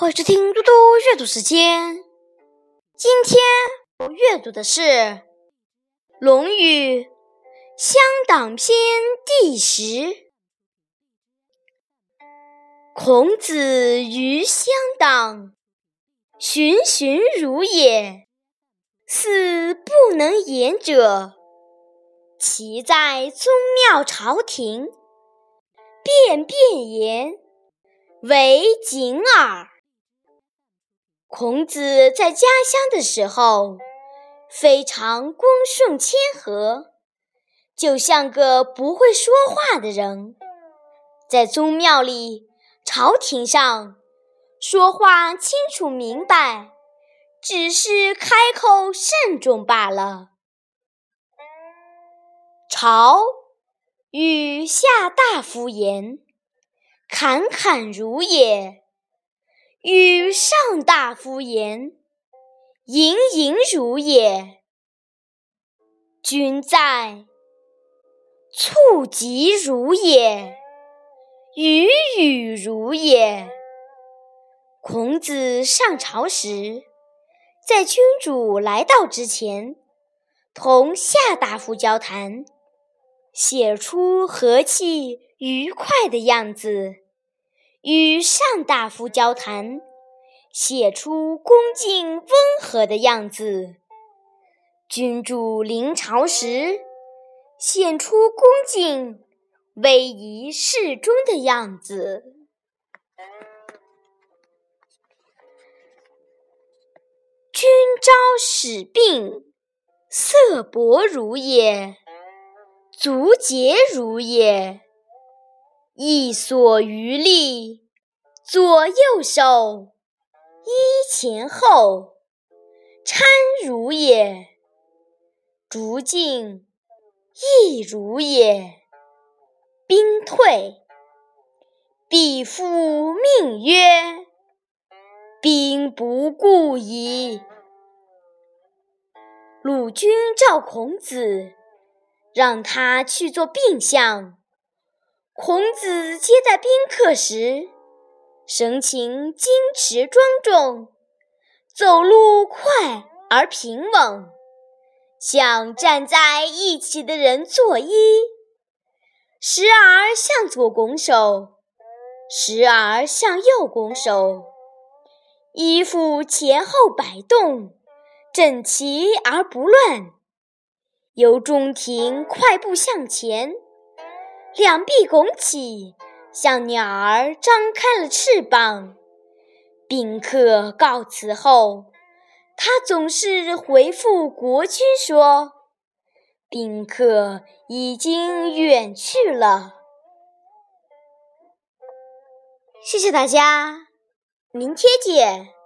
欢迎收听嘟嘟阅读时间。今天我阅读的是《论语·乡党篇》第十。孔子于乡党，循循如也，似不能言者。其在宗庙朝廷，便便言，为谨耳。孔子在家乡的时候，非常恭顺谦和，就像个不会说话的人。在宗庙里、朝廷上，说话清楚明白，只是开口慎重罢了。朝与下大夫言，侃侃如也。与上大夫言，盈盈如也。君在，促疾如也，与与如也。孔子上朝时，在君主来到之前，同下大夫交谈，写出和气愉快的样子。与上大夫交谈，写出恭敬温和的样子；君主临朝时，显出恭敬、威仪适中的样子。君朝使病，色薄如也，足节如也。一所余力，左右手，衣前后，搀如也；逐进，亦如也。兵退，必复命曰：“兵不顾矣。”鲁君召孔子，让他去做病相。孔子接待宾客时，神情矜持庄重，走路快而平稳，向站在一起的人作揖，时而向左拱手，时而向右拱手，衣服前后摆动，整齐而不乱，由中庭快步向前。两臂拱起，像鸟儿张开了翅膀。宾客告辞后，他总是回复国君说：“宾客已经远去了。”谢谢大家，明天见。